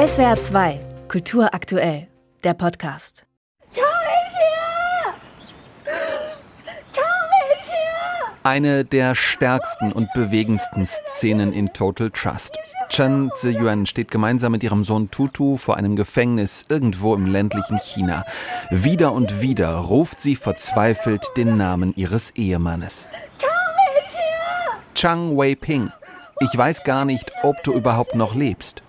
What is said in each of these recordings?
SWR 2, Kultur aktuell, der Podcast. Eine der stärksten und bewegendsten Szenen in Total Trust. Chen Ziyuan steht gemeinsam mit ihrem Sohn Tutu vor einem Gefängnis irgendwo im ländlichen China. Wieder und wieder ruft sie verzweifelt den Namen ihres Ehemannes. Chang Wei-ping. Ich weiß gar nicht, ob du überhaupt noch lebst.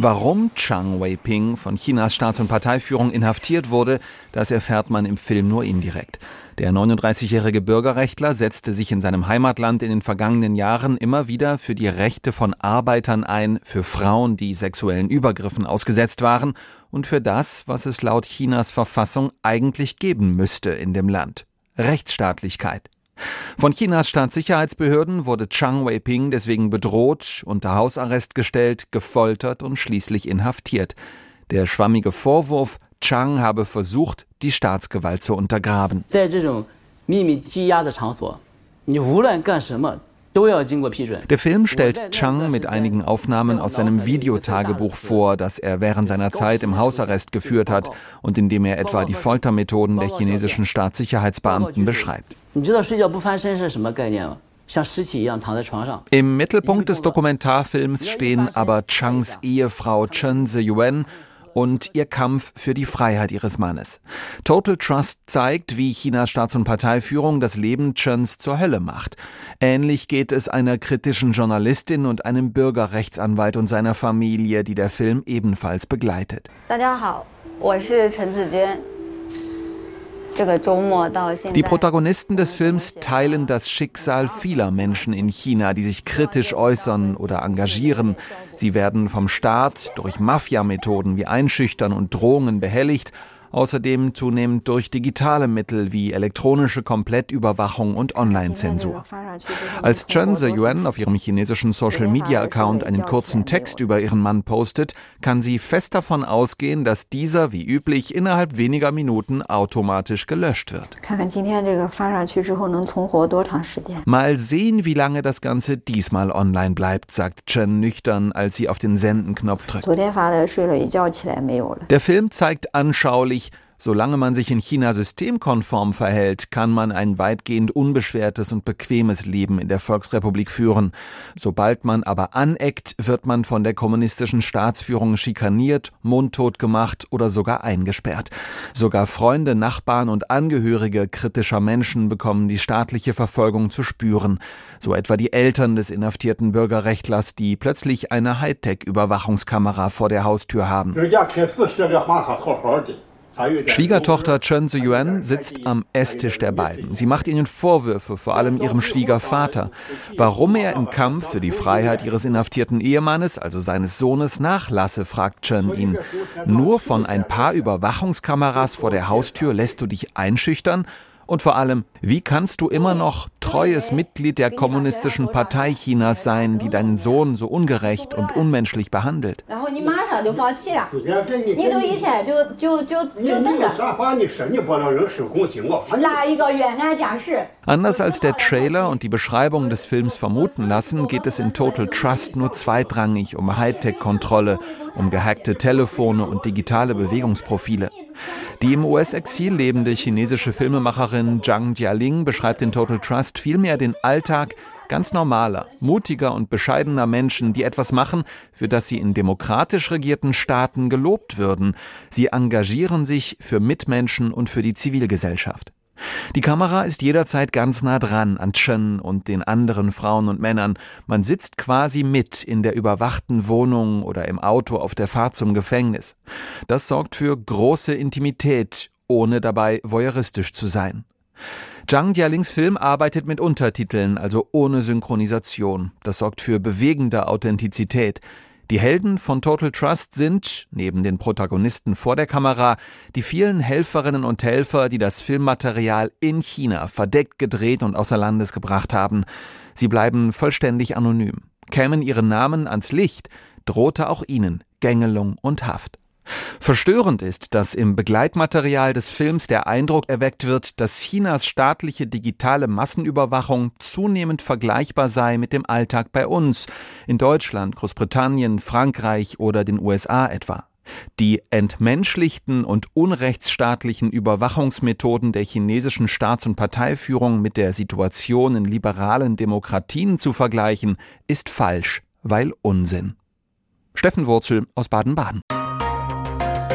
Warum Chang Wei-ping von Chinas Staats- und Parteiführung inhaftiert wurde, das erfährt man im Film nur indirekt. Der 39-jährige Bürgerrechtler setzte sich in seinem Heimatland in den vergangenen Jahren immer wieder für die Rechte von Arbeitern ein, für Frauen, die sexuellen Übergriffen ausgesetzt waren und für das, was es laut Chinas Verfassung eigentlich geben müsste in dem Land. Rechtsstaatlichkeit. Von Chinas Staatssicherheitsbehörden wurde Chang Wei-ping deswegen bedroht, unter Hausarrest gestellt, gefoltert und schließlich inhaftiert. Der schwammige Vorwurf, Chang habe versucht, die Staatsgewalt zu untergraben. Der Film stellt Chang mit einigen Aufnahmen aus seinem Videotagebuch vor, das er während seiner Zeit im Hausarrest geführt hat und in dem er etwa die Foltermethoden der chinesischen Staatssicherheitsbeamten beschreibt. Im Mittelpunkt des Dokumentarfilms stehen aber Changs Ehefrau Chen Ziyuan und ihr Kampf für die Freiheit ihres Mannes. Total Trust zeigt, wie Chinas Staats- und Parteiführung das Leben Chens zur Hölle macht. Ähnlich geht es einer kritischen Journalistin und einem Bürgerrechtsanwalt und seiner Familie, die der Film ebenfalls begleitet. Die Protagonisten des Films teilen das Schicksal vieler Menschen in China, die sich kritisch äußern oder engagieren. Sie werden vom Staat durch Mafia-Methoden wie Einschüchtern und Drohungen behelligt außerdem zunehmend durch digitale Mittel wie elektronische Komplettüberwachung und Online-Zensur. Als Chen Ziyuan auf ihrem chinesischen Social-Media-Account einen kurzen Text über ihren Mann postet, kann sie fest davon ausgehen, dass dieser wie üblich innerhalb weniger Minuten automatisch gelöscht wird. Mal sehen, wie lange das Ganze diesmal online bleibt, sagt Chen nüchtern, als sie auf den Senden-Knopf drückt. Der Film zeigt anschaulich, Solange man sich in China systemkonform verhält, kann man ein weitgehend unbeschwertes und bequemes Leben in der Volksrepublik führen. Sobald man aber aneckt, wird man von der kommunistischen Staatsführung schikaniert, mundtot gemacht oder sogar eingesperrt. Sogar Freunde, Nachbarn und Angehörige kritischer Menschen bekommen die staatliche Verfolgung zu spüren. So etwa die Eltern des inhaftierten Bürgerrechtlers, die plötzlich eine Hightech-Überwachungskamera vor der Haustür haben. Schwiegertochter Chen Ziyuan sitzt am Esstisch der beiden. Sie macht ihnen Vorwürfe, vor allem ihrem Schwiegervater, warum er im Kampf für die Freiheit ihres inhaftierten Ehemannes, also seines Sohnes, nachlasse, fragt Chen ihn. Nur von ein paar Überwachungskameras vor der Haustür lässt du dich einschüchtern? Und vor allem, wie kannst du immer noch treues Mitglied der kommunistischen Partei Chinas sein, die deinen Sohn so ungerecht und unmenschlich behandelt? Anders als der Trailer und die Beschreibung des Films vermuten lassen, geht es in Total Trust nur zweitrangig um Hightech-Kontrolle, um gehackte Telefone und digitale Bewegungsprofile. Die im US-Exil lebende chinesische Filmemacherin Zhang Jialing beschreibt in Total Trust vielmehr den Alltag ganz normaler, mutiger und bescheidener Menschen, die etwas machen, für das sie in demokratisch regierten Staaten gelobt würden. Sie engagieren sich für Mitmenschen und für die Zivilgesellschaft. Die Kamera ist jederzeit ganz nah dran an Chen und den anderen Frauen und Männern. Man sitzt quasi mit in der überwachten Wohnung oder im Auto auf der Fahrt zum Gefängnis. Das sorgt für große Intimität, ohne dabei voyeuristisch zu sein. Zhang Jialings Film arbeitet mit Untertiteln, also ohne Synchronisation. Das sorgt für bewegende Authentizität. Die Helden von Total Trust sind, neben den Protagonisten vor der Kamera, die vielen Helferinnen und Helfer, die das Filmmaterial in China verdeckt gedreht und außer Landes gebracht haben. Sie bleiben vollständig anonym. Kämen ihre Namen ans Licht, drohte auch ihnen Gängelung und Haft. Verstörend ist, dass im Begleitmaterial des Films der Eindruck erweckt wird, dass Chinas staatliche digitale Massenüberwachung zunehmend vergleichbar sei mit dem Alltag bei uns, in Deutschland, Großbritannien, Frankreich oder den USA etwa. Die entmenschlichten und unrechtsstaatlichen Überwachungsmethoden der chinesischen Staats- und Parteiführung mit der Situation in liberalen Demokratien zu vergleichen, ist falsch, weil Unsinn. Steffen Wurzel aus Baden-Baden.